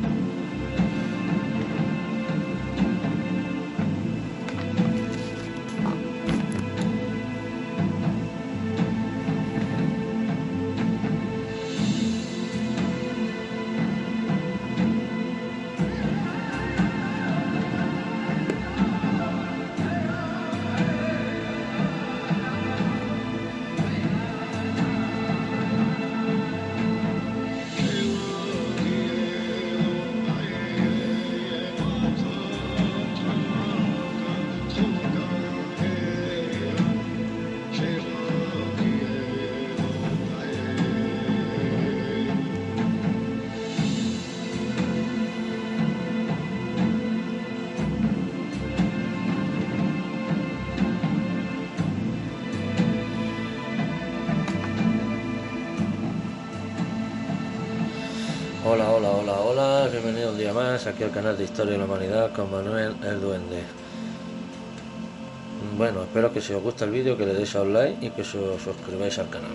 Thank you. Aquí al canal de Historia de la Humanidad con Manuel el Duende. Bueno, espero que si os gusta el vídeo que le deis a un like y que os suscribáis al canal.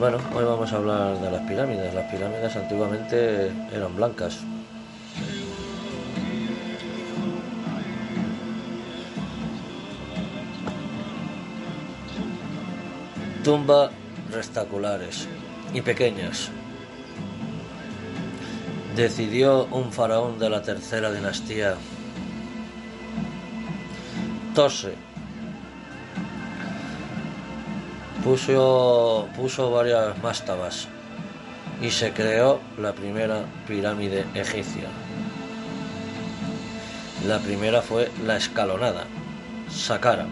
Bueno, hoy vamos a hablar de las pirámides. Las pirámides antiguamente eran blancas. Tumbas restaculares y pequeñas decidió un faraón de la tercera dinastía, Tose, puso, puso varias mastabas y se creó la primera pirámide egipcia. La primera fue la escalonada, Saqqara.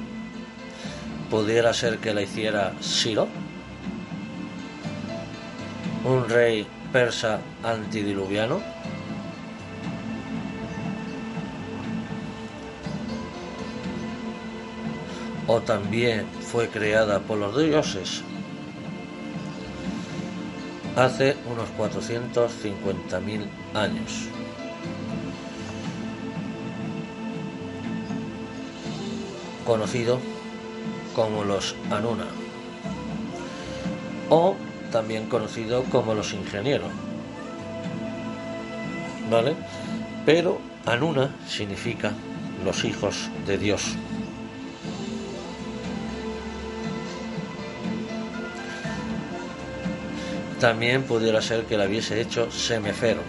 Pudiera ser que la hiciera Siro, un rey persa antidiluviano? ¿O también fue creada por los dioses? Hace unos 450.000 años. Conocido como los Anuna. O también conocido como los ingenieros. ¿Vale? Pero Anuna significa los hijos de Dios. También pudiera ser que la hubiese hecho Semefero.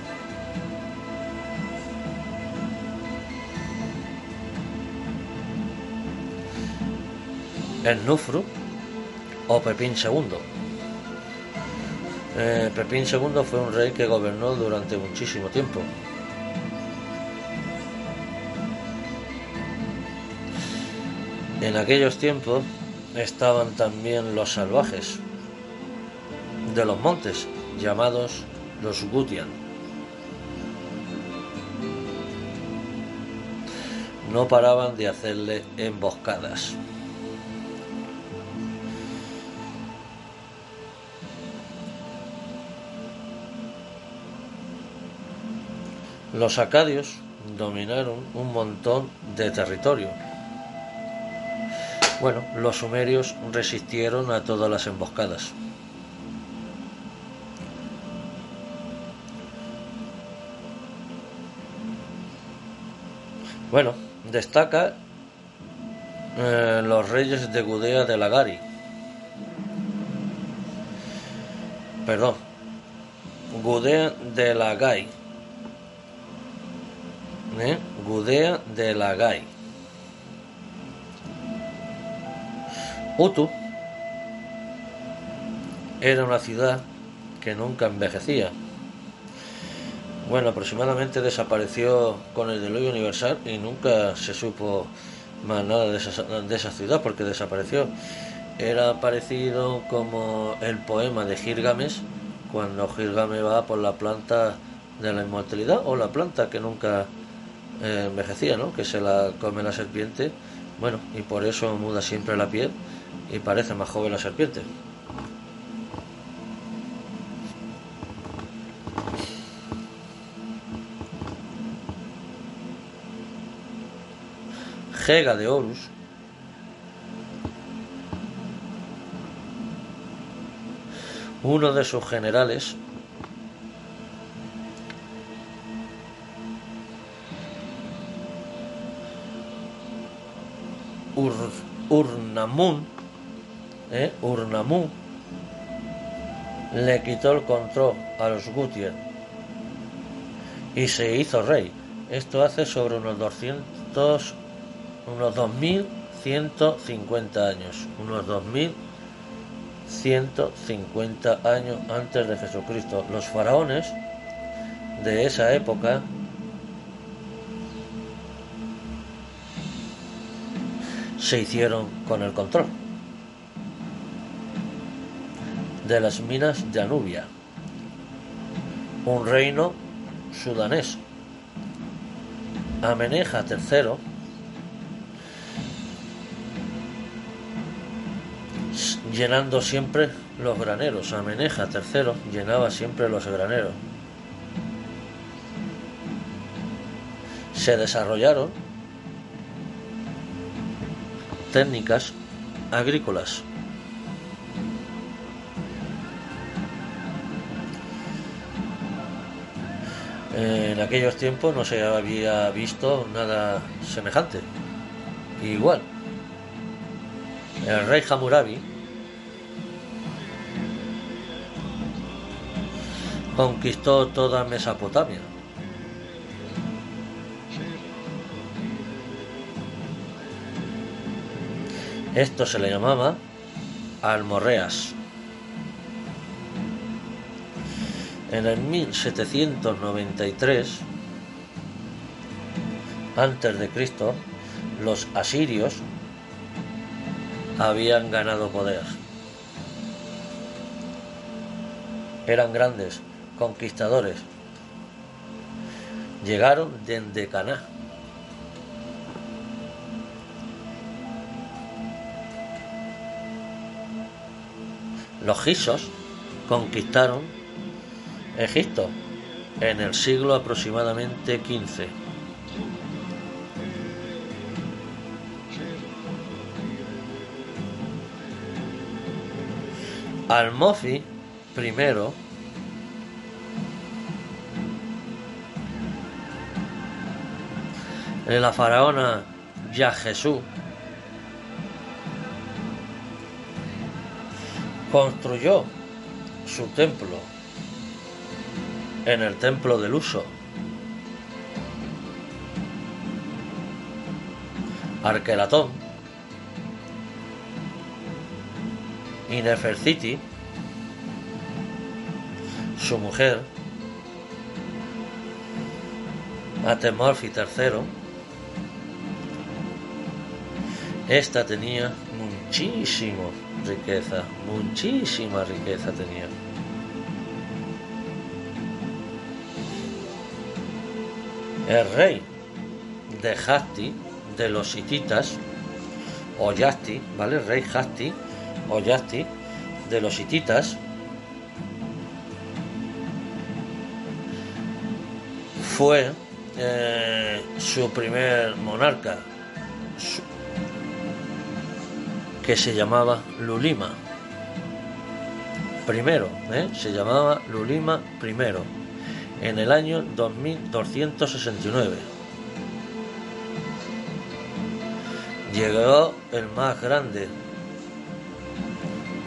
El Nufru o Pepín II eh, Pepín II fue un rey que gobernó durante muchísimo tiempo. En aquellos tiempos estaban también los salvajes de los montes, llamados los Gutian. No paraban de hacerle emboscadas. Los acadios dominaron un montón de territorio. Bueno, los sumerios resistieron a todas las emboscadas. Bueno, destaca eh, los reyes de Gudea de Lagari. Perdón, Gudea de Lagai Gudea de Lagai. Utu era una ciudad que nunca envejecía. Bueno, aproximadamente desapareció con el diluvio universal y nunca se supo más nada de esa, de esa ciudad porque desapareció. Era parecido como el poema de Gilgamesh cuando Gilgamesh va por la planta de la inmortalidad o la planta que nunca eh, envejecía, ¿no? Que se la come la serpiente, bueno, y por eso muda siempre la piel y parece más joven la serpiente. Gega de Horus uno de sus generales Ur, Urnamun ¿eh? Urnamun le quitó el control a los Gutier y se hizo rey. Esto hace sobre unos 200, unos 2150 años, unos 2000 150 años antes de Jesucristo. Los faraones de esa época se hicieron con el control de las minas de Anubia, un reino sudanés. Ameneja III llenando siempre los graneros. Ameneja tercero llenaba siempre los graneros. Se desarrollaron técnicas agrícolas. En aquellos tiempos no se había visto nada semejante. Igual, el rey Hammurabi conquistó toda Mesopotamia. Esto se le llamaba Almorreas. En el 1793 antes de Cristo, los asirios habían ganado poder. Eran grandes, conquistadores. Llegaron desde Caná. Los gisos conquistaron Egipto en el siglo aproximadamente XV. Almofi primero la faraona Ya construyó su templo en el templo del uso. Arquelatón y Nefertiti, su mujer, Atemorfi III, Esta tenía muchísima riqueza, muchísima riqueza tenía. El rey de Hasti, de los hititas, o Yasti, ¿vale? Rey Hasti, o Yasti, de los hititas, fue eh, su primer monarca, que se llamaba Lulima. Primero, ¿eh? se llamaba Lulima primero, en el año 2269. Llegó el más grande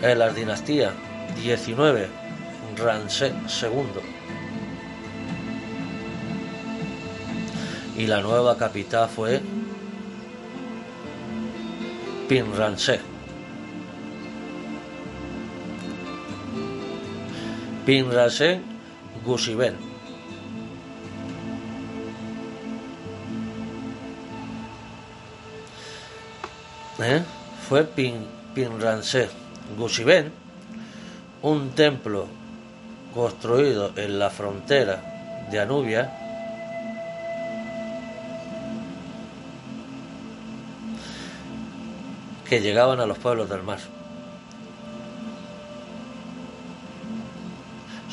en la dinastía 19, Ramsés II. Y la nueva capital fue Pinransé. Pinrase Gusiben. ¿Eh? Fue Pin, Pinransé un templo construido en la frontera de Anubia, que llegaban a los pueblos del mar.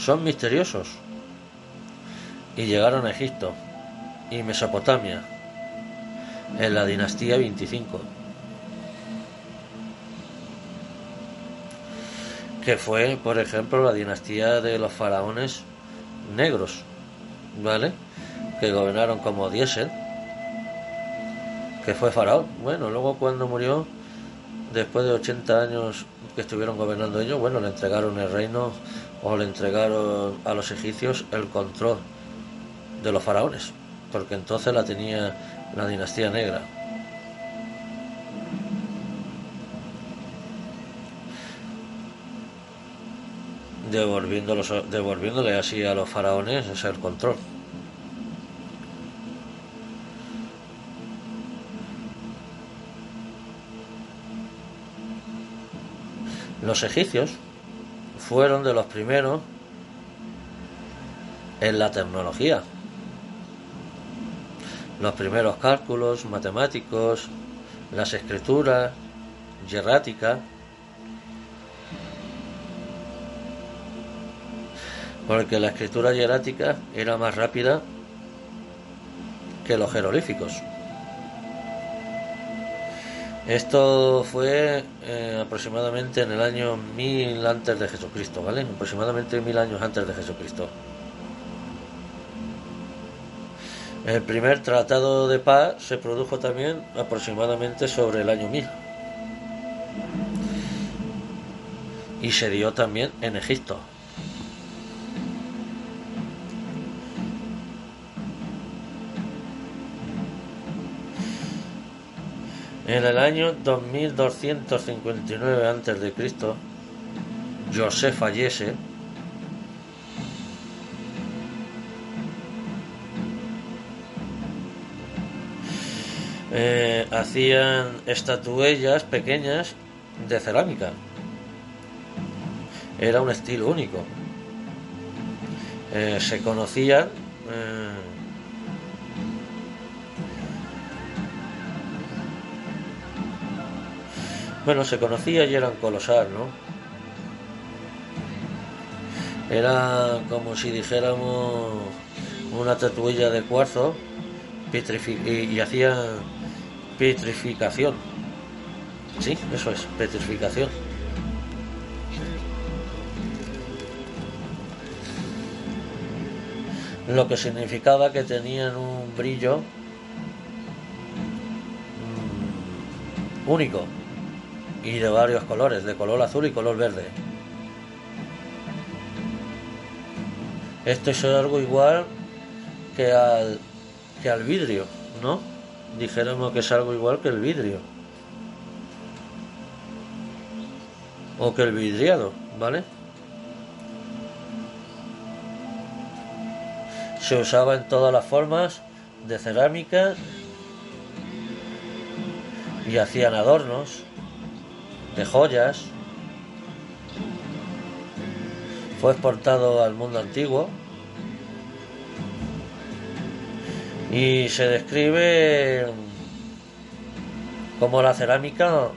Son misteriosos y llegaron a Egipto y Mesopotamia en la dinastía 25, que fue, por ejemplo, la dinastía de los faraones negros, ¿vale? Que gobernaron como Diesel, que fue faraón. Bueno, luego cuando murió, después de 80 años que estuvieron gobernando ellos, bueno, le entregaron el reino o le entregaron a los egipcios el control de los faraones, porque entonces la tenía la dinastía negra. devolviéndole así a los faraones ese control. Los egipcios fueron de los primeros en la tecnología. Los primeros cálculos matemáticos, las escrituras, hierática, porque la escritura hierática era más rápida que los jeroglíficos. Esto fue eh, aproximadamente en el año 1000 antes de Jesucristo, ¿vale? Aproximadamente mil años antes de Jesucristo. El primer tratado de paz se produjo también aproximadamente sobre el año 1000. Y se dio también en Egipto. En el año 2259 a.C., José fallece eh, hacían estatuellas pequeñas de cerámica. Era un estilo único. Eh, se conocían eh, Bueno, se conocía y eran colosal, ¿no? Era como si dijéramos una tatuilla de cuarzo y, y hacían petrificación. Sí, eso es, petrificación. Lo que significaba que tenían un brillo mm, único y de varios colores, de color azul y color verde. Esto es algo igual que al, que al vidrio, ¿no? Dijéramos que es algo igual que el vidrio. O que el vidriado, ¿vale? Se usaba en todas las formas de cerámica y hacían adornos de joyas. Fue exportado al mundo antiguo y se describe como la cerámica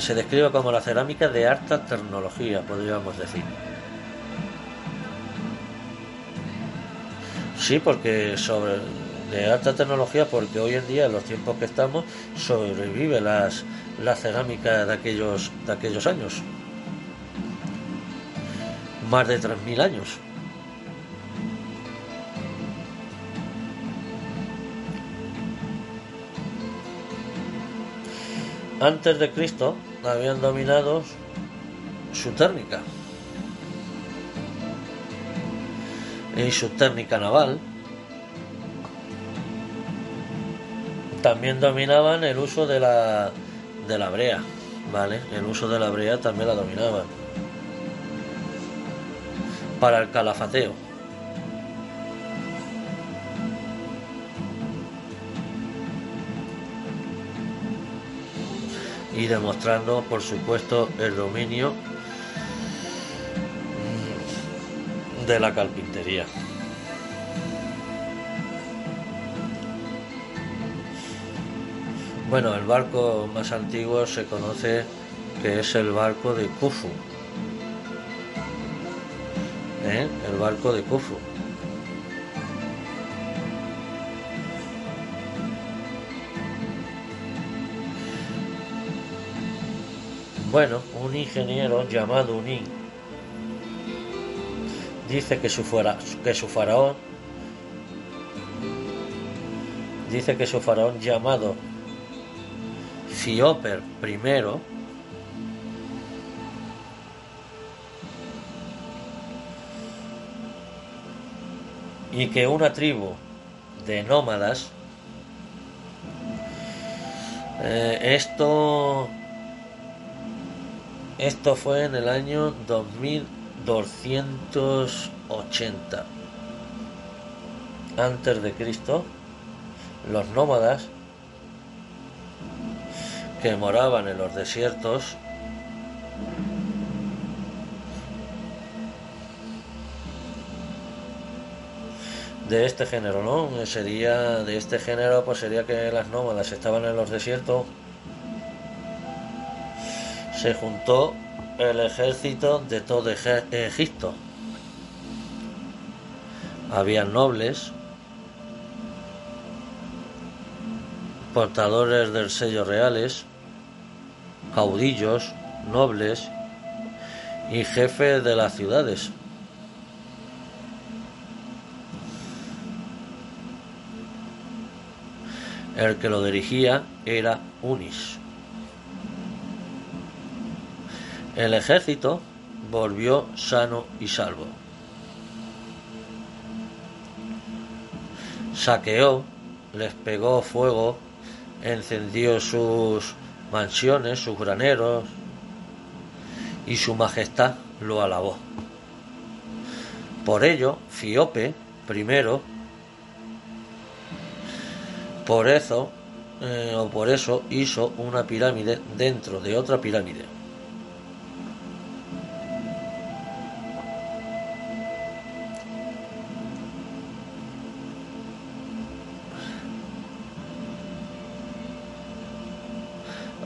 se describe como la cerámica de alta tecnología, podríamos decir. Sí, porque sobre de alta tecnología porque hoy en día, en los tiempos que estamos, sobrevive las, la cerámica de aquellos, de aquellos años. Más de 3.000 años. Antes de Cristo habían dominado su técnica y su técnica naval también dominaban el uso de la, de la brea, ¿vale? El uso de la brea también la dominaban. Para el calafateo. Y demostrando, por supuesto, el dominio de la carpintería. Bueno, el barco más antiguo se conoce que es el barco de Khufu. ¿Eh? El barco de Khufu. Bueno, un ingeniero llamado Unin dice que su, que su faraón dice que su faraón llamado Fioper I y que una tribu de nómadas eh, esto esto fue en el año 2280 antes de Cristo los nómadas que moraban en los desiertos de este género, ¿no? Sería de este género, pues sería que las nómadas estaban en los desiertos. Se juntó el ejército de todo Egipto. Había nobles, portadores del sello reales, caudillos, nobles y jefes de las ciudades. El que lo dirigía era Unis. El ejército volvió sano y salvo. Saqueó, les pegó fuego, encendió sus mansiones, sus graneros, y su majestad lo alabó. Por ello, Fiope primero por eso, eh, o por eso hizo una pirámide dentro de otra pirámide.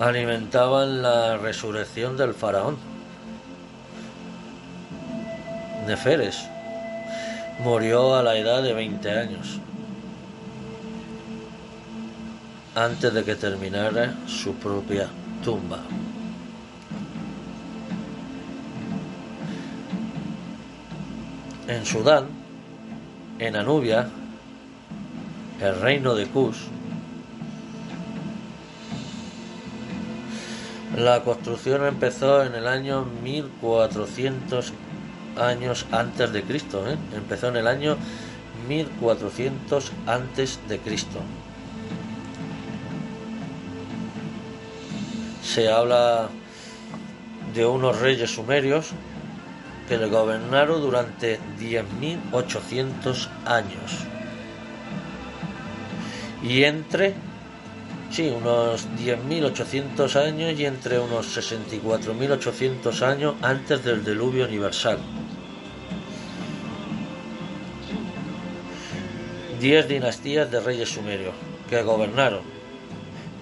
Alimentaban la resurrección del faraón. Neferes murió a la edad de 20 años. antes de que terminara su propia tumba. En Sudán, en Anubia, el reino de Kush, la construcción empezó en el año 1400 años antes de Cristo, ¿eh? empezó en el año 1400 antes de Cristo. se habla de unos reyes sumerios que le gobernaron durante 10.800 años. Y entre, sí, unos 10.800 años y entre unos 64.800 años antes del diluvio universal. Diez dinastías de reyes sumerios que gobernaron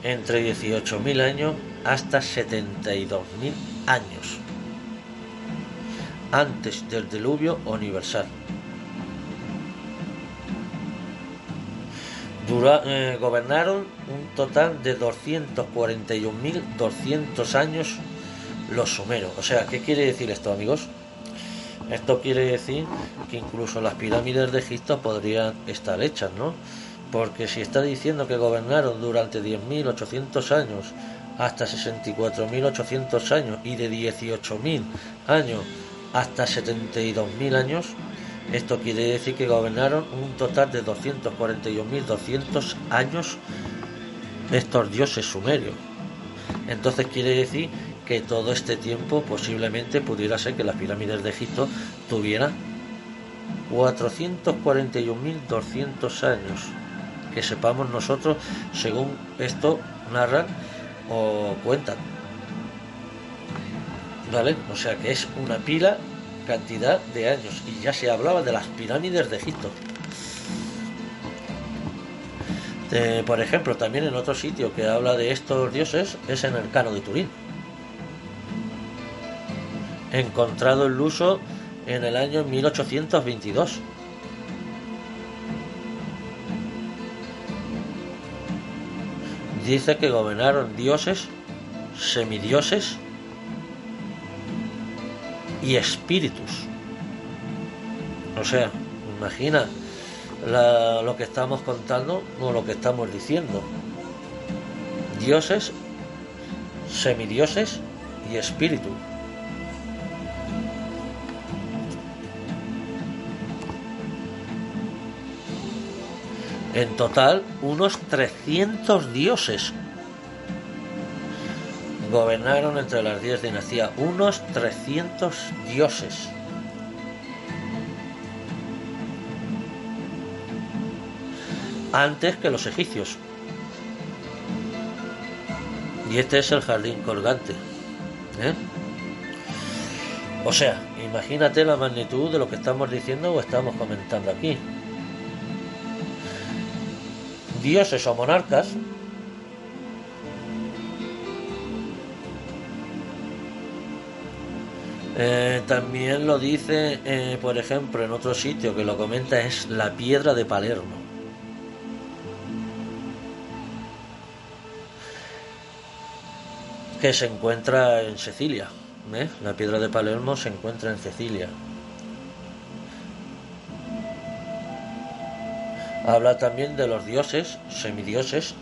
entre 18.000 años hasta 72.000 años antes del diluvio universal. Eh, gobernaron un total de 241.200 años los sumeros. O sea, ¿qué quiere decir esto, amigos? Esto quiere decir que incluso las pirámides de Egipto podrían estar hechas, ¿no? Porque si está diciendo que gobernaron durante 10.800 años hasta 64.800 años y de 18.000 años hasta 72.000 años, esto quiere decir que gobernaron un total de 241.200 años estos dioses sumerios. Entonces quiere decir que todo este tiempo posiblemente pudiera ser que las pirámides de Egipto tuvieran 441.200 años. Que sepamos nosotros, según esto narran, o cuentan. ¿Vale? O sea que es una pila cantidad de años y ya se hablaba de las pirámides de Egipto. por ejemplo, también en otro sitio que habla de estos dioses es en el Cano de Turín. Encontrado el uso en el año 1822. Dice que gobernaron dioses, semidioses y espíritus. O sea, imagina lo que estamos contando o lo que estamos diciendo. Dioses, semidioses y espíritu. En total, unos 300 dioses gobernaron entre las 10 dinastías. Unos 300 dioses. Antes que los egipcios. Y este es el jardín colgante. ¿eh? O sea, imagínate la magnitud de lo que estamos diciendo o estamos comentando aquí dioses o monarcas eh, también lo dice, eh, por ejemplo, en otro sitio que lo comenta es la piedra de Palermo. Que se encuentra en Sicilia. ¿eh? La piedra de Palermo se encuentra en Sicilia. Habla también de los dioses, semidioses,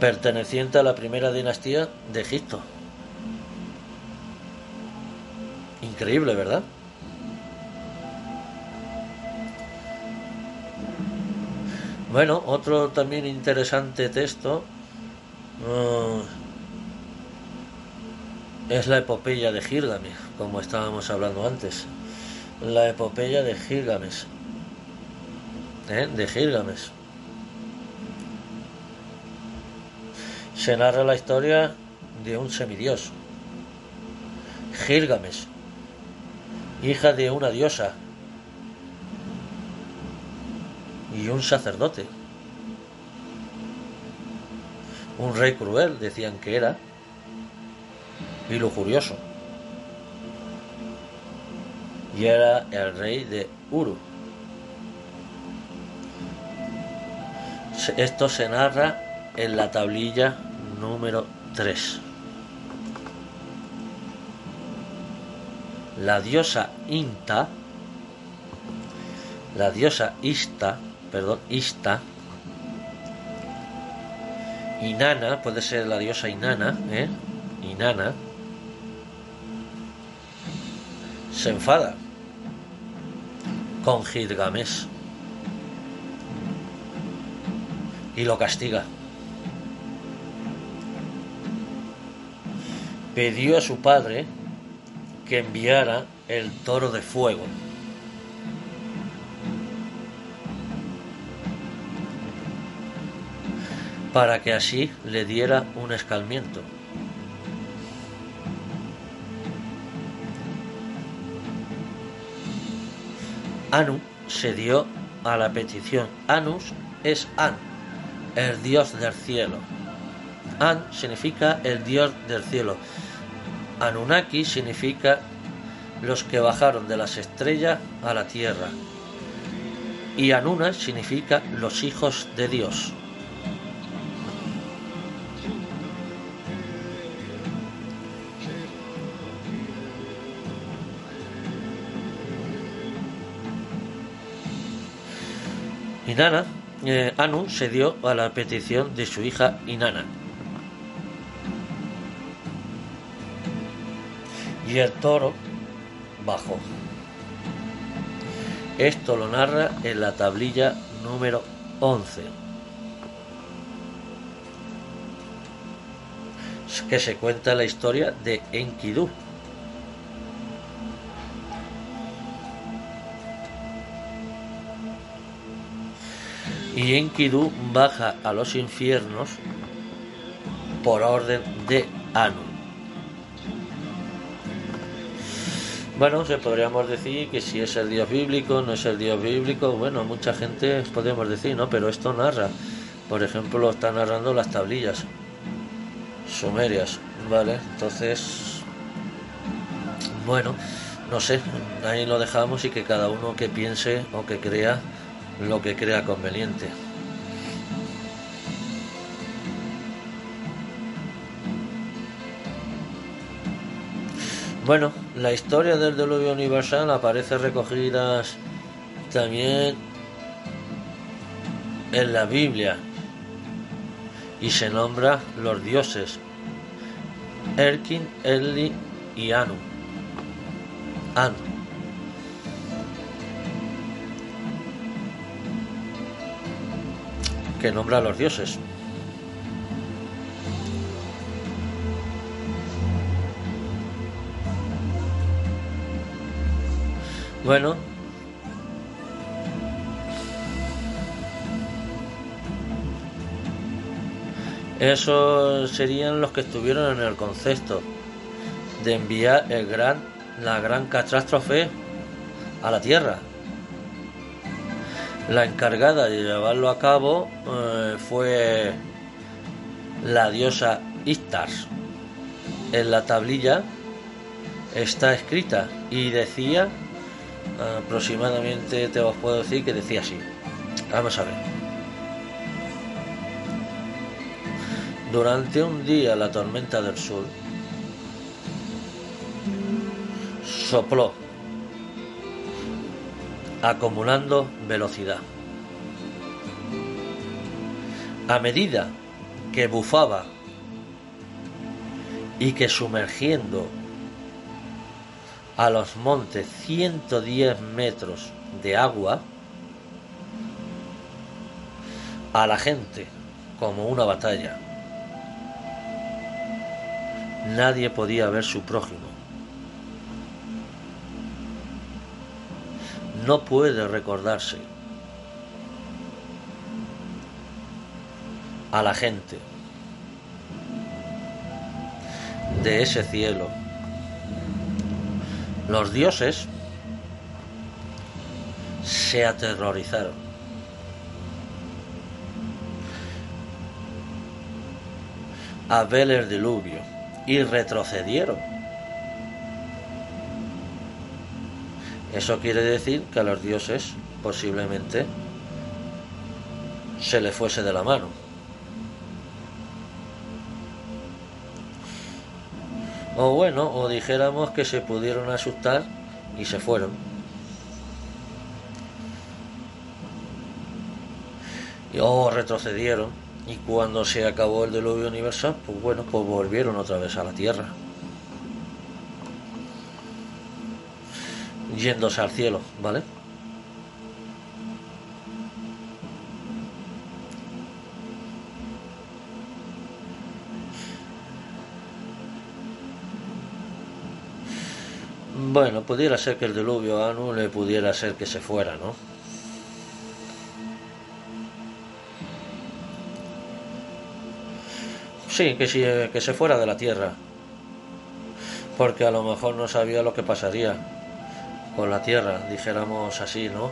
perteneciente a la primera dinastía de Egipto. Increíble, ¿verdad? Bueno, otro también interesante texto uh, es la epopeya de Gilgamesh, como estábamos hablando antes la epopeya de Gilgamesh. ¿eh? De Gilgamesh. Se narra la historia de un semidios, Gilgamesh, hija de una diosa y un sacerdote. Un rey cruel, decían que era, y lujurioso y era el rey de Uru. Esto se narra en la tablilla número 3. La diosa Inta, la diosa Ista, perdón, Ista, Inana, puede ser la diosa Inana, ¿eh? Inana, se enfada con Gilgamesh y lo castiga. Pidió a su padre que enviara el toro de fuego. para que así le diera un escalmiento. Anu se dio a la petición. Anus es An, el dios del cielo. An significa el dios del cielo. Anunnaki significa los que bajaron de las estrellas a la tierra. Y Anuna significa los hijos de Dios. Inanna, eh, Anu se dio a la petición de su hija Inanna. Y el toro bajó. Esto lo narra en la tablilla número 11. Que se cuenta la historia de Enkidu, y Enkidu baja a los infiernos por orden de Anu. Bueno, se podríamos decir que si es el dios bíblico, no es el dios bíblico, bueno, mucha gente podemos decir, ¿no? Pero esto narra, por ejemplo, lo están narrando las tablillas sumerias, ¿vale? Entonces, bueno, no sé, ahí lo dejamos y que cada uno que piense o que crea lo que crea conveniente. Bueno, la historia del diluvio universal aparece recogida también en la Biblia y se nombra los dioses Erkin, Eli y Anu. Anu. Que nombra a los dioses. Bueno. Esos serían los que estuvieron en el concepto de enviar el gran, la gran catástrofe a la Tierra. La encargada de llevarlo a cabo eh, fue la diosa Istar. En la tablilla está escrita y decía aproximadamente te os puedo decir que decía así. Vamos a ver. Durante un día la tormenta del sur sopló, acumulando velocidad. A medida que bufaba y que sumergiendo a los montes 110 metros de agua, a la gente como una batalla. Nadie podía ver su prójimo. No puede recordarse a la gente de ese cielo los dioses se aterrorizaron. a ver el diluvio y retrocedieron. Eso quiere decir que a los dioses posiblemente se le fuese de la mano. O bueno, o dijéramos que se pudieron asustar y se fueron. o retrocedieron y cuando se acabó el diluvio universal, pues bueno, pues volvieron otra vez a la Tierra. Yéndose al cielo, ¿vale? Bueno, pudiera ser que el diluvio a Anu le pudiera ser que se fuera, ¿no? Sí, que, sí, que se fuera de la tierra. Porque a lo mejor no sabía lo que pasaría con la tierra, dijéramos así, ¿no?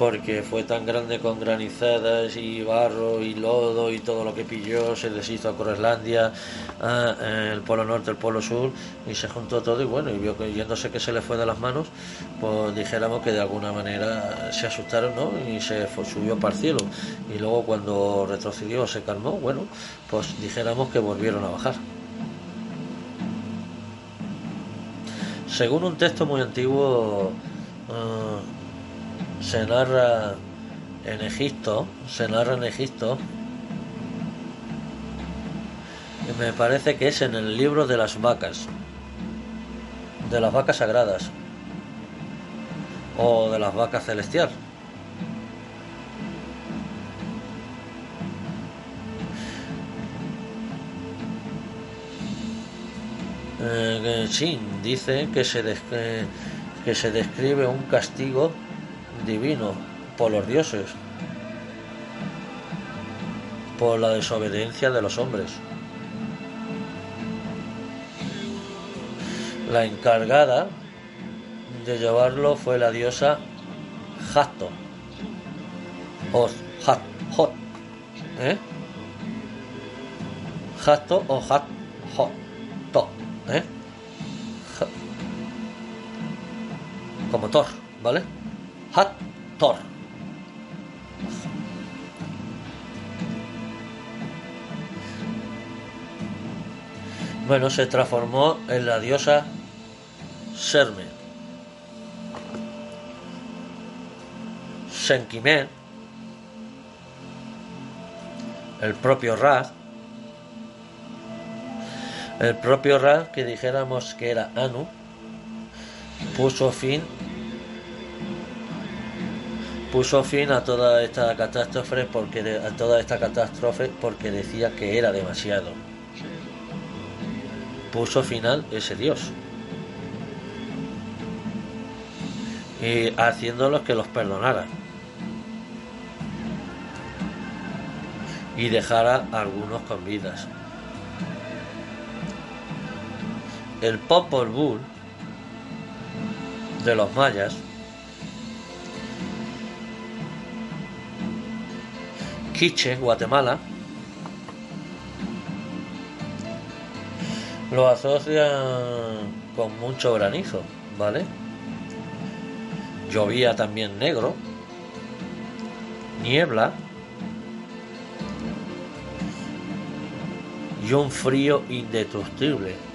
porque fue tan grande con granizadas y barro y lodo y todo lo que pilló, se deshizo a Correslandia, el polo norte, el polo sur, y se juntó todo y bueno, y vio que yéndose que se le fue de las manos, pues dijéramos que de alguna manera se asustaron, ¿no? Y se subió para el cielo. Y luego cuando retrocedió, se calmó, bueno, pues dijéramos que volvieron a bajar. Según un texto muy antiguo, ah, se narra en Egipto, se narra en Egipto, y me parece que es en el libro de las vacas, de las vacas sagradas, o de las vacas celestial. Eh, sí, dice que se, que se describe un castigo divino por los dioses, por la desobediencia de los hombres. La encargada de llevarlo fue la diosa Hathor. O Hat, Hot. ¿Eh? Hathor o Hat, Hot. To, ¿eh? Como Thor, ¿vale? Hat, Thor. Bueno, se transformó en la diosa Serme. Senkimen, el propio Ra, el propio Ra, que dijéramos que era Anu, puso fin puso fin a toda esta catástrofe porque a toda esta catástrofe porque decía que era demasiado. Puso final ese dios. Y haciéndolos que los perdonara. Y dejara a algunos con vidas. El Popol Vuh de los mayas Quiche, Guatemala, lo asocian con mucho granizo, ¿vale? Llovía también negro, niebla y un frío indestructible.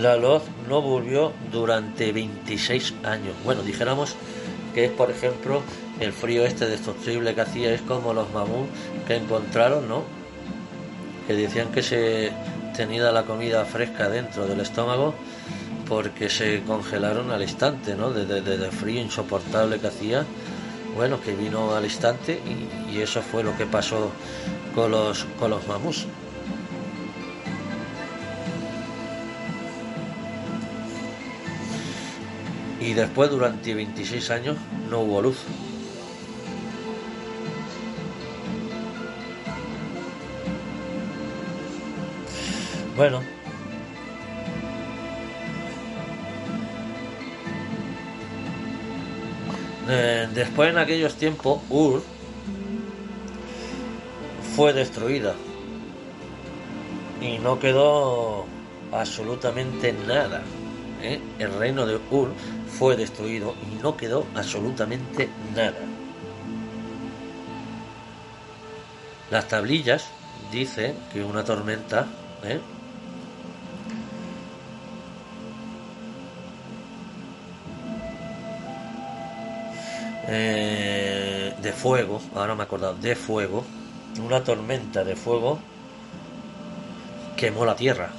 La luz no volvió durante 26 años. Bueno, dijéramos que es, por ejemplo, el frío este destructible que hacía, es como los mamuts que encontraron, ¿no? Que decían que se tenía la comida fresca dentro del estómago porque se congelaron al instante, ¿no? Desde el frío insoportable que hacía, bueno, que vino al instante y, y eso fue lo que pasó con los, con los mamuts. Y después, durante 26 años, no hubo luz. Bueno. Eh, después, en aquellos tiempos, Ur fue destruida. Y no quedó absolutamente nada. ¿eh? El reino de Ur fue destruido y no quedó absolutamente nada. Las tablillas dice que una tormenta ¿eh? Eh, de fuego, ahora me he acordado, de fuego, una tormenta de fuego quemó la tierra.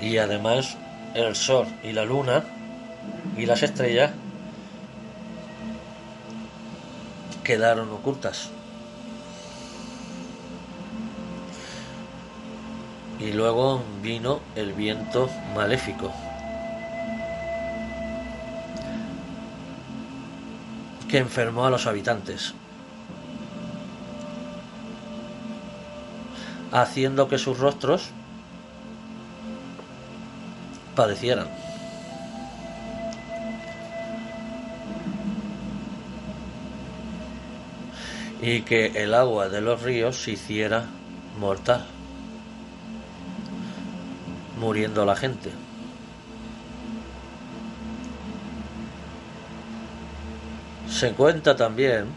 Y además el sol y la luna y las estrellas quedaron ocultas. Y luego vino el viento maléfico, que enfermó a los habitantes, haciendo que sus rostros padecieran. Y que el agua de los ríos se hiciera mortal, muriendo la gente. Se cuenta también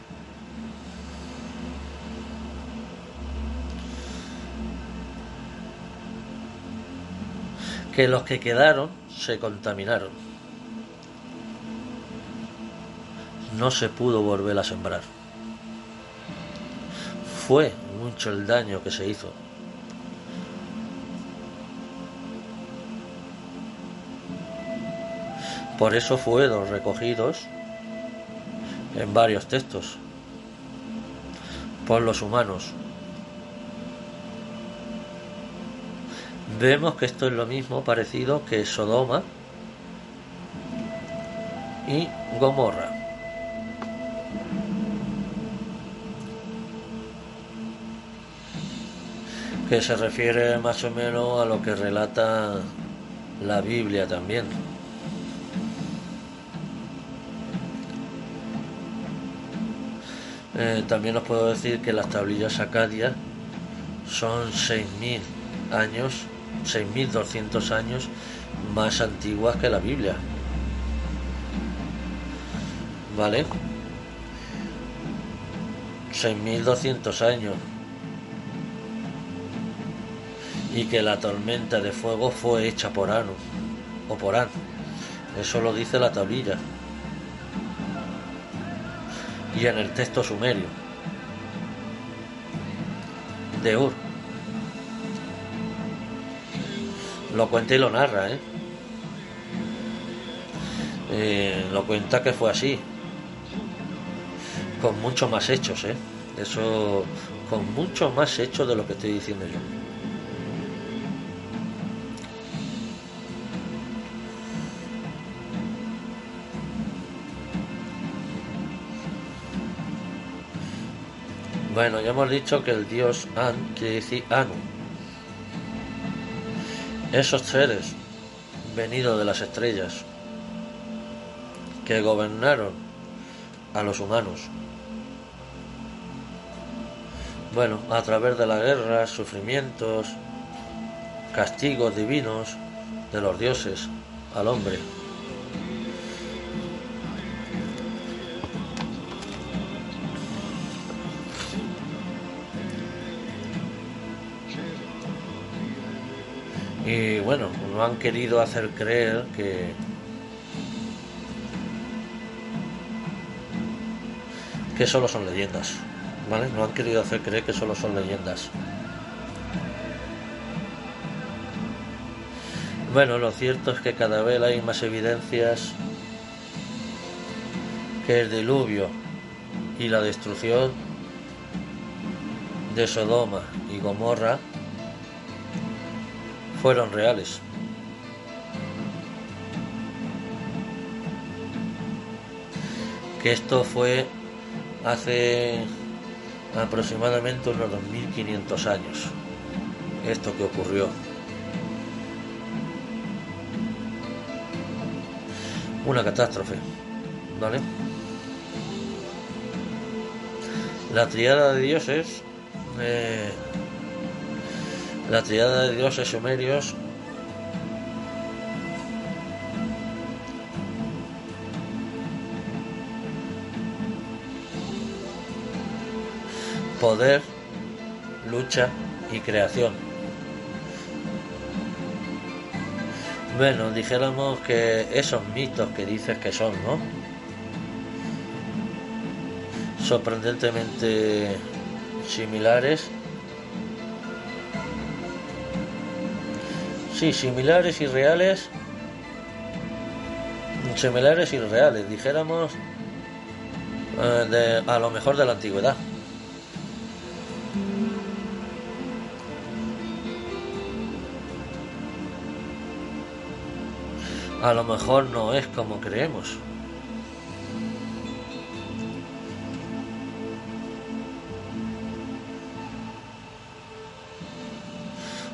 que los que quedaron se contaminaron. No se pudo volver a sembrar. Fue mucho el daño que se hizo. Por eso fueron recogidos en varios textos por los humanos. Vemos que esto es lo mismo parecido que Sodoma y Gomorra. que se refiere más o menos a lo que relata la Biblia también. Eh, también os puedo decir que las tablillas acadias son 6.000 años, 6.200 años más antiguas que la Biblia. ¿Vale? 6.200 años. Y que la tormenta de fuego fue hecha por Anu o por An. Eso lo dice la tablilla. Y en el texto sumerio. De Ur. Lo cuenta y lo narra, ¿eh? ¿eh? lo cuenta que fue así. Con mucho más hechos, ¿eh? Eso, con mucho más hechos de lo que estoy diciendo yo. Bueno, ya hemos dicho que el dios An quiere decir Anu. Esos seres venidos de las estrellas que gobernaron a los humanos. Bueno, a través de las guerras, sufrimientos, castigos divinos de los dioses al hombre. Bueno, no han querido hacer creer que que solo son leyendas, ¿vale? No han querido hacer creer que solo son leyendas. Bueno, lo cierto es que cada vez hay más evidencias que el diluvio y la destrucción de Sodoma y Gomorra fueron reales. Que esto fue hace aproximadamente unos 2500 años. Esto que ocurrió. Una catástrofe. ¿Vale? La triada de dioses eh, la triada de dioses sumerios poder, lucha y creación. Bueno, dijéramos que esos mitos que dices que son, ¿no? Sorprendentemente similares Sí, similares y reales. Similares y reales, dijéramos eh, a lo mejor de la antigüedad. A lo mejor no es como creemos.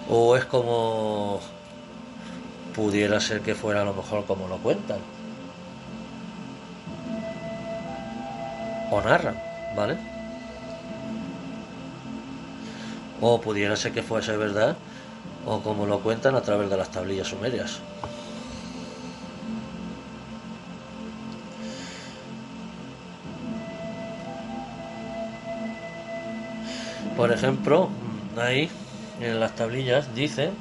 O es como pudiera ser que fuera a lo mejor como lo cuentan. O narran, ¿vale? O pudiera ser que fuese verdad, o como lo cuentan a través de las tablillas sumerias. Por ejemplo, ahí en las tablillas dice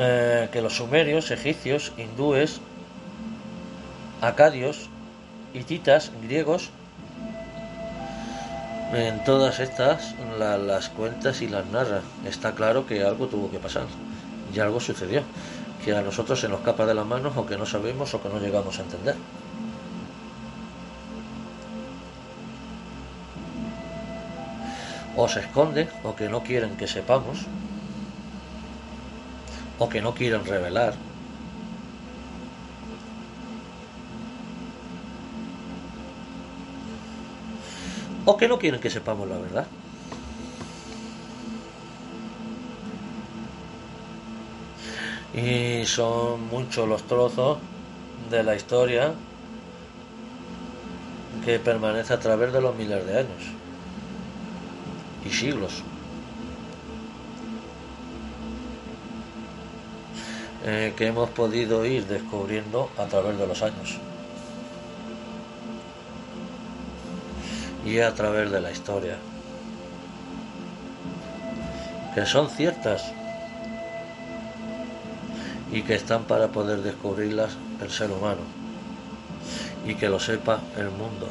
eh, que los sumerios, egipcios, hindúes, acadios, hititas, griegos, en todas estas las cuentas y las narra. Está claro que algo tuvo que pasar y algo sucedió, que a nosotros se nos capa de las manos o que no sabemos o que no llegamos a entender. O se esconde o que no quieren que sepamos o que no quieren revelar. O que no quieren que sepamos la verdad. Y son muchos los trozos de la historia que permanece a través de los miles de años y siglos. Eh, que hemos podido ir descubriendo a través de los años. Y a través de la historia. Que son ciertas. Y que están para poder descubrirlas el ser humano. Y que lo sepa el mundo.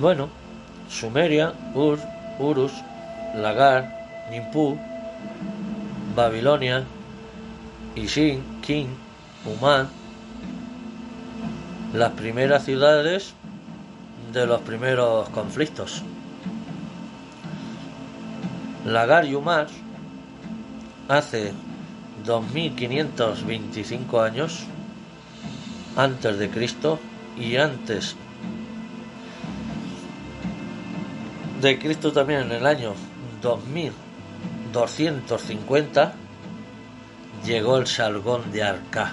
Bueno, Sumeria, Ur, Urus, Lagar, Nimpu, Babilonia, Isin, King, Human, las primeras ciudades de los primeros conflictos. Lagar y Umar hace 2525 años antes de Cristo y antes de Cristo también en el año 2250 llegó el Salgón de Arca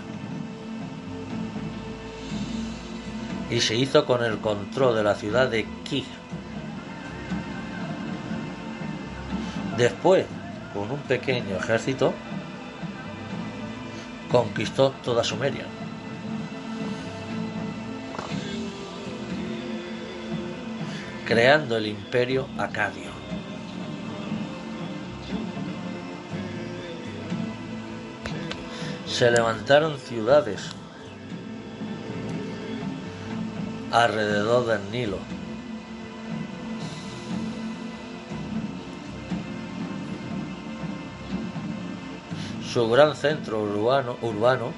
y se hizo con el control de la ciudad de Ki Después, con un pequeño ejército, conquistó toda Sumeria. creando el imperio acadio. Se levantaron ciudades alrededor del Nilo su gran centro urbano,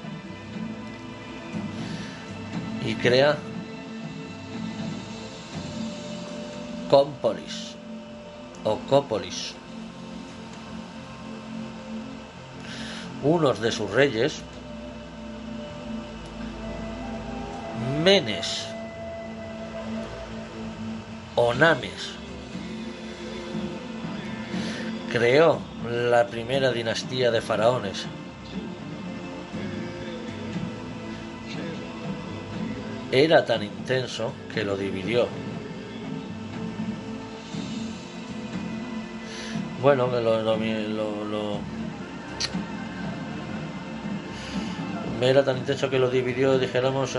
y crea Cómpolis o Cópolis. Unos de sus reyes, Menes, Onames, creó la primera dinastía de faraones. Era tan intenso que lo dividió. Bueno, lo, lo, lo, era tan intenso que lo dividió, dijéramos,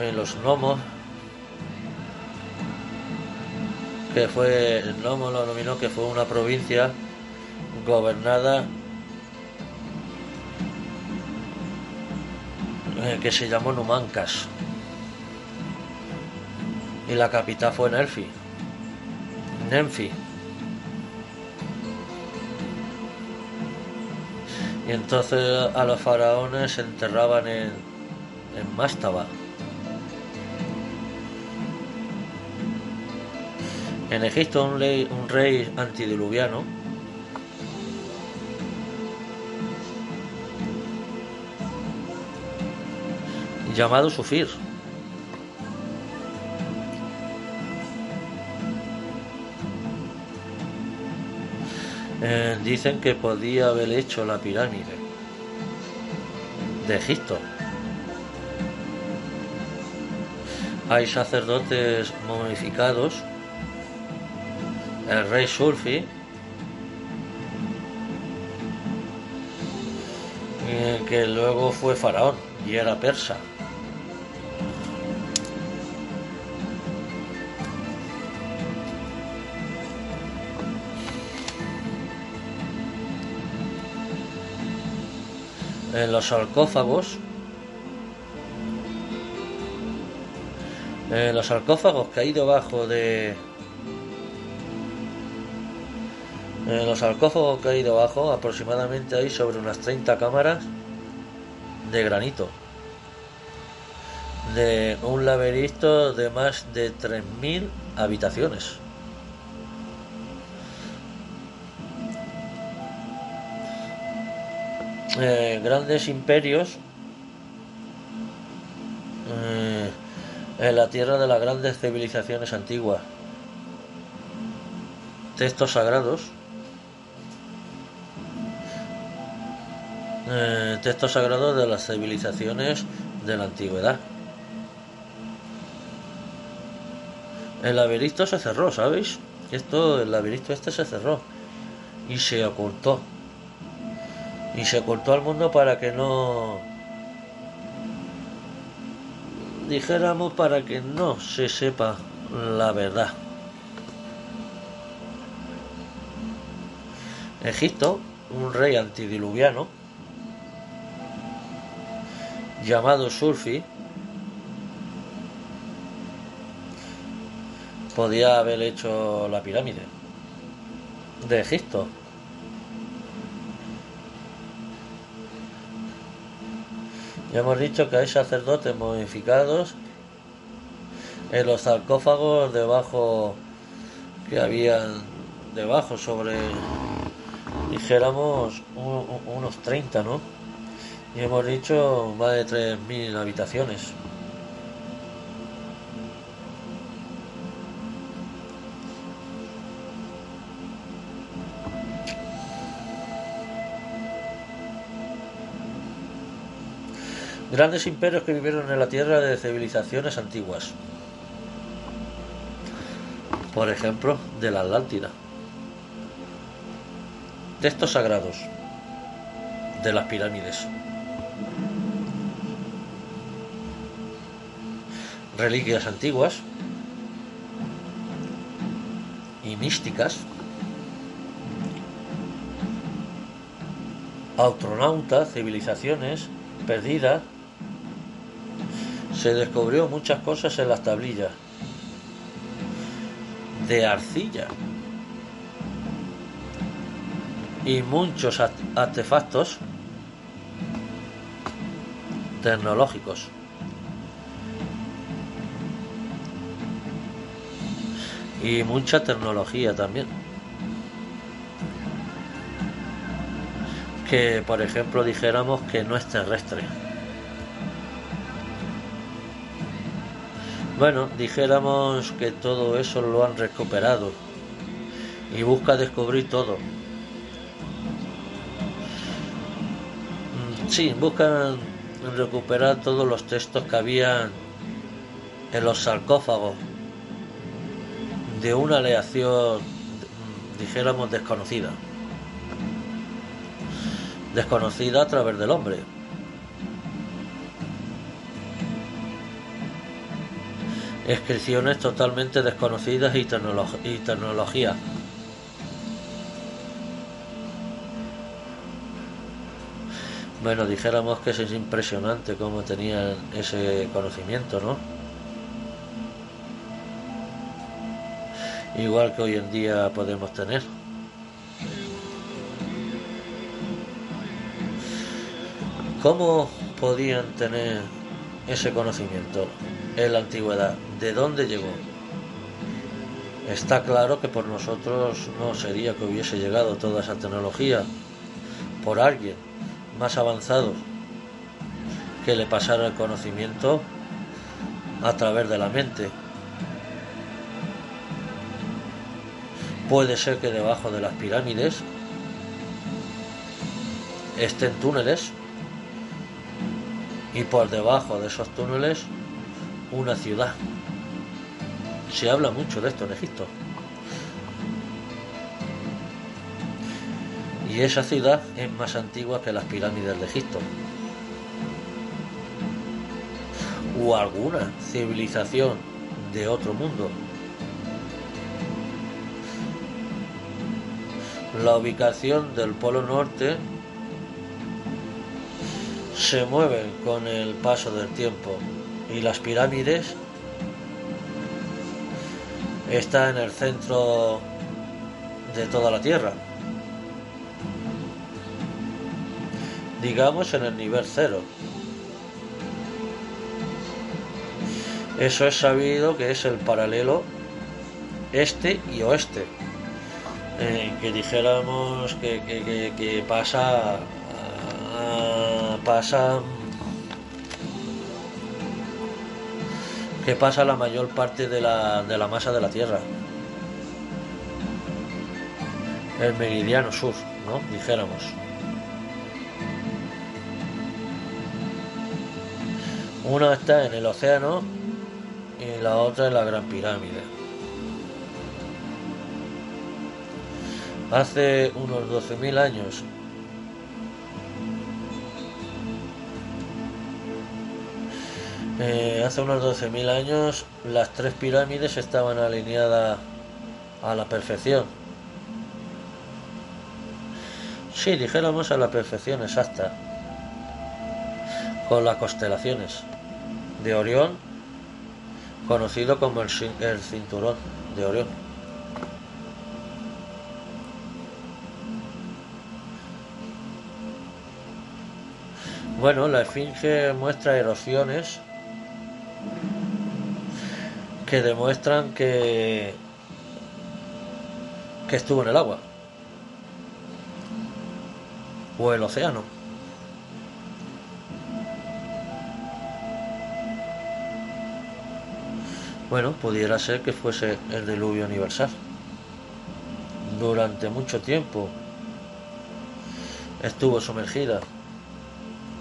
en los gnomos, que fue, el gnomo lo nominó que fue una provincia gobernada eh, que se llamó Numancas. Y la capital fue Nelfi Nenfi y entonces a los faraones se enterraban en, en Mástaba en Egipto un, un rey antidiluviano llamado Sufir. Dicen que podía haber hecho la pirámide de Egipto. Hay sacerdotes momificados. El rey Surfi, eh, que luego fue faraón y era persa. En los sarcófagos. En los sarcófagos que hay debajo de los sarcófagos que hay debajo aproximadamente hay sobre unas 30 cámaras de granito. De un laberinto de más de 3.000 habitaciones Eh, grandes imperios eh, en la tierra de las grandes civilizaciones antiguas. Textos sagrados eh, textos sagrados de las civilizaciones de la antigüedad. El laberinto se cerró, ¿sabéis? Esto, el laberinto este se cerró y se ocultó. Y se ocultó al mundo para que no dijéramos para que no se sepa la verdad. Egipto, un rey antidiluviano llamado Surfi, podía haber hecho la pirámide de Egipto. Ya hemos dicho que hay sacerdotes modificados en los sarcófagos debajo que habían debajo sobre dijéramos unos 30 no y hemos dicho más de 3.000 habitaciones Grandes imperios que vivieron en la tierra de civilizaciones antiguas. Por ejemplo, de la Atlántida. Textos sagrados de las pirámides. Reliquias antiguas y místicas. Astronautas, civilizaciones perdidas se descubrió muchas cosas en las tablillas de arcilla y muchos artefactos tecnológicos. Y mucha tecnología también. Que por ejemplo dijéramos que no es terrestre. Bueno, dijéramos que todo eso lo han recuperado y busca descubrir todo. Mm, sí, buscan recuperar todos los textos que habían en los sarcófagos de una aleación, dijéramos, desconocida. Desconocida a través del hombre. Inscripciones totalmente desconocidas y, y tecnología. Bueno, dijéramos que es impresionante cómo tenían ese conocimiento, ¿no? Igual que hoy en día podemos tener. ¿Cómo podían tener ese conocimiento? En la antigüedad. ¿De dónde llegó? Está claro que por nosotros no sería que hubiese llegado toda esa tecnología por alguien más avanzado que le pasara el conocimiento a través de la mente. Puede ser que debajo de las pirámides estén túneles y por debajo de esos túneles una ciudad. Se habla mucho de esto en Egipto. Y esa ciudad es más antigua que las pirámides de Egipto. O alguna civilización de otro mundo. La ubicación del Polo Norte se mueve con el paso del tiempo y las pirámides está en el centro de toda la Tierra. Digamos en el nivel cero. Eso es sabido que es el paralelo este y oeste. que dijéramos que, que, pasa, pasa que pasa la mayor parte de la, de la masa de la Tierra. El meridiano sur, ¿no? Dijéramos. Una está en el océano y la otra en la Gran Pirámide. Hace unos 12.000 años Eh, hace unos 12.000 años las tres pirámides estaban alineadas a la perfección. Sí, dijéramos a la perfección exacta. Con las constelaciones de Orión, conocido como el, el cinturón de Orión. Bueno, la esfinge muestra erosiones que demuestran que que estuvo en el agua o el océano. Bueno, pudiera ser que fuese el diluvio universal. Durante mucho tiempo estuvo sumergida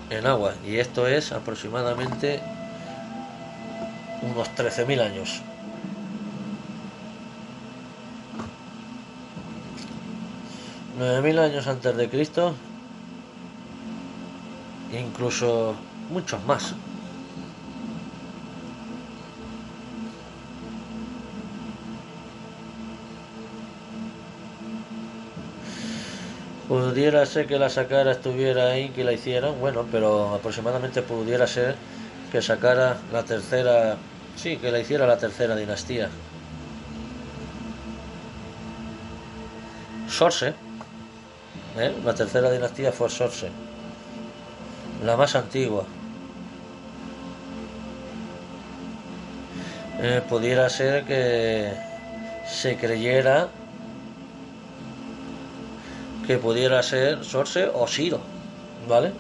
en agua y esto es aproximadamente unos 13.000 años. mil años antes de Cristo, incluso muchos más. Pudiera ser que la sacara estuviera ahí, que la hicieran, bueno, pero aproximadamente pudiera ser que sacara la tercera, sí, que la hiciera la tercera dinastía. Sorse, ¿eh? la tercera dinastía fue Sorse, la más antigua. Eh, pudiera ser que se creyera que pudiera ser Sorse o Siro, ¿vale?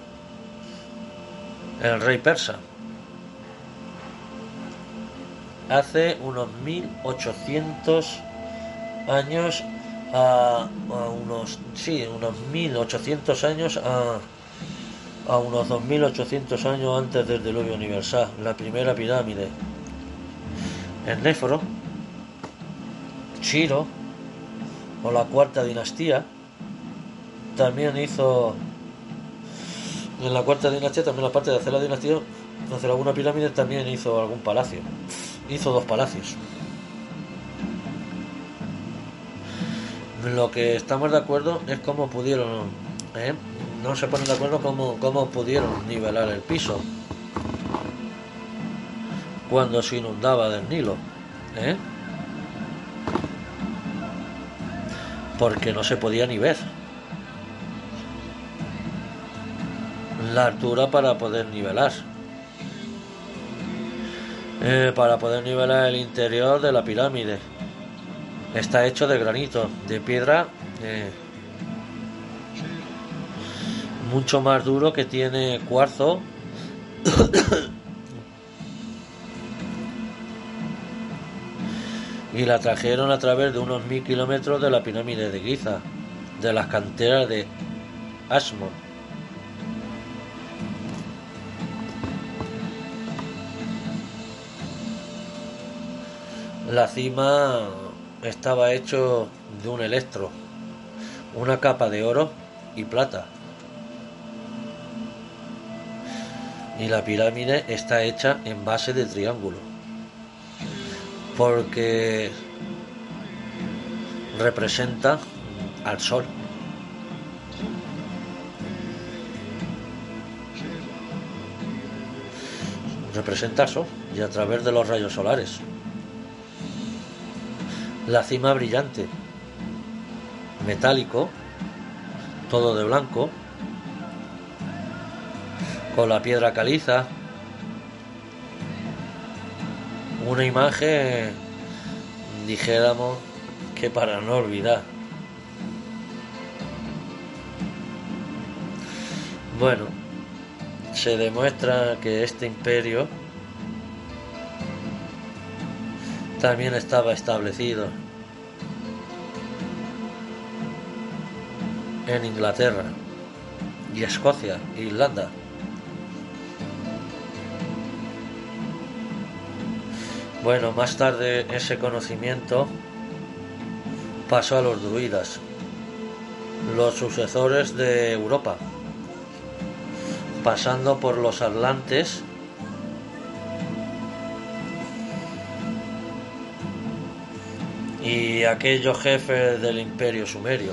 El rey persa hace unos 1800 años a, unos sí unos 1800 años a, a unos 2800 años antes del diluvio universal la primera pirámide. En Néforo Chiro o la cuarta dinastía también hizo en la cuarta dinastía también la parte de hacer la dinastía hacer alguna pirámide también hizo algún palacio hizo dos palacios. Lo que estamos de acuerdo es cómo pudieron, ¿eh? no se ponen de acuerdo cómo, cómo pudieron nivelar el piso cuando se inundaba del Nilo. ¿eh? Porque no se podía ni ver la altura para poder nivelar. Eh, para poder nivelar el interior de la pirámide. Está hecho de granito, de piedra eh, mucho más duro que tiene cuarzo. y la trajeron a través de unos mil kilómetros de la pirámide de Giza, de las canteras de Ashmont. La cima estaba hecho de un electro, una capa de oro y plata. Y la pirámide está hecha en base de triángulo. Porque representa al sol. Representa eso y a través de los rayos solares la cima brillante, metálico, todo de blanco, con la piedra caliza, una imagen, dijéramos, que para no olvidar. Bueno, se demuestra que este imperio también estaba establecido en Inglaterra y Escocia e Irlanda. Bueno, más tarde ese conocimiento pasó a los druidas, los sucesores de Europa, pasando por los atlantes y aquellos jefes del imperio sumerio.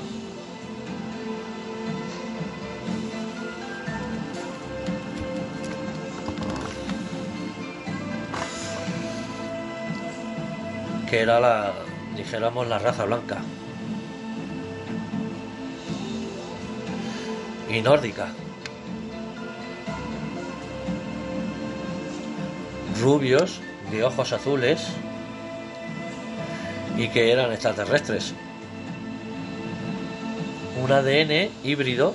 que era la, dijéramos, la raza blanca. Y nórdica. Rubios, de ojos azules, y que eran extraterrestres. Un ADN híbrido.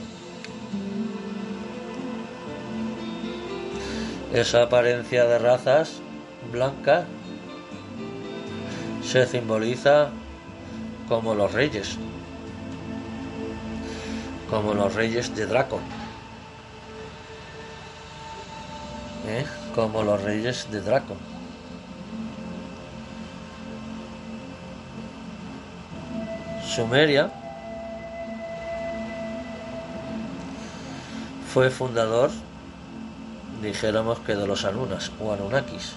Esa apariencia de razas blancas se simboliza como los reyes, como los reyes de Draco, ¿Eh? como los reyes de Draco. Sumeria fue fundador, dijéramos que de los Anunas o Anunnakis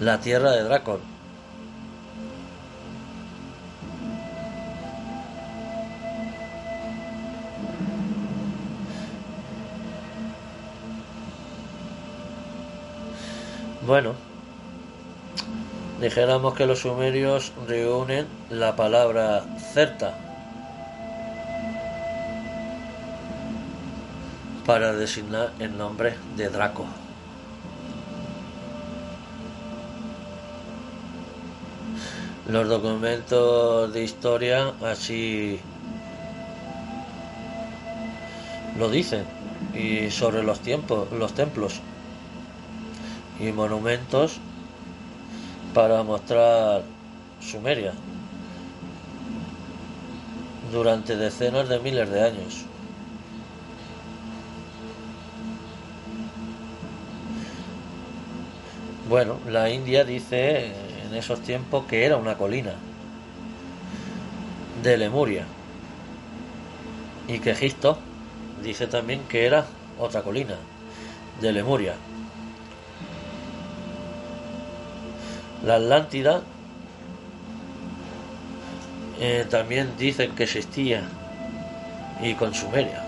la tierra de Dracon. Bueno, dijéramos que los sumerios reúnen la palabra certa para designar el nombre de Draco. Los documentos de historia así lo dicen y sobre los tiempos, los templos y monumentos para mostrar Sumeria durante decenas de miles de años. Bueno, la India dice en esos tiempos que era una colina de Lemuria y que Egipto dice también que era otra colina de Lemuria. La Atlántida eh, también dicen que existía y con Sumeria.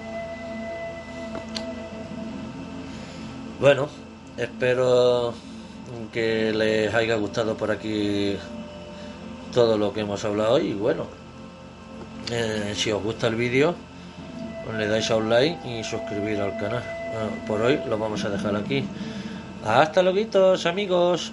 Bueno, espero que les haya gustado por aquí todo lo que hemos hablado hoy. Y bueno eh, si os gusta el vídeo pues le dais a un like y suscribir al canal. Por hoy lo vamos a dejar aquí. Hasta luego amigos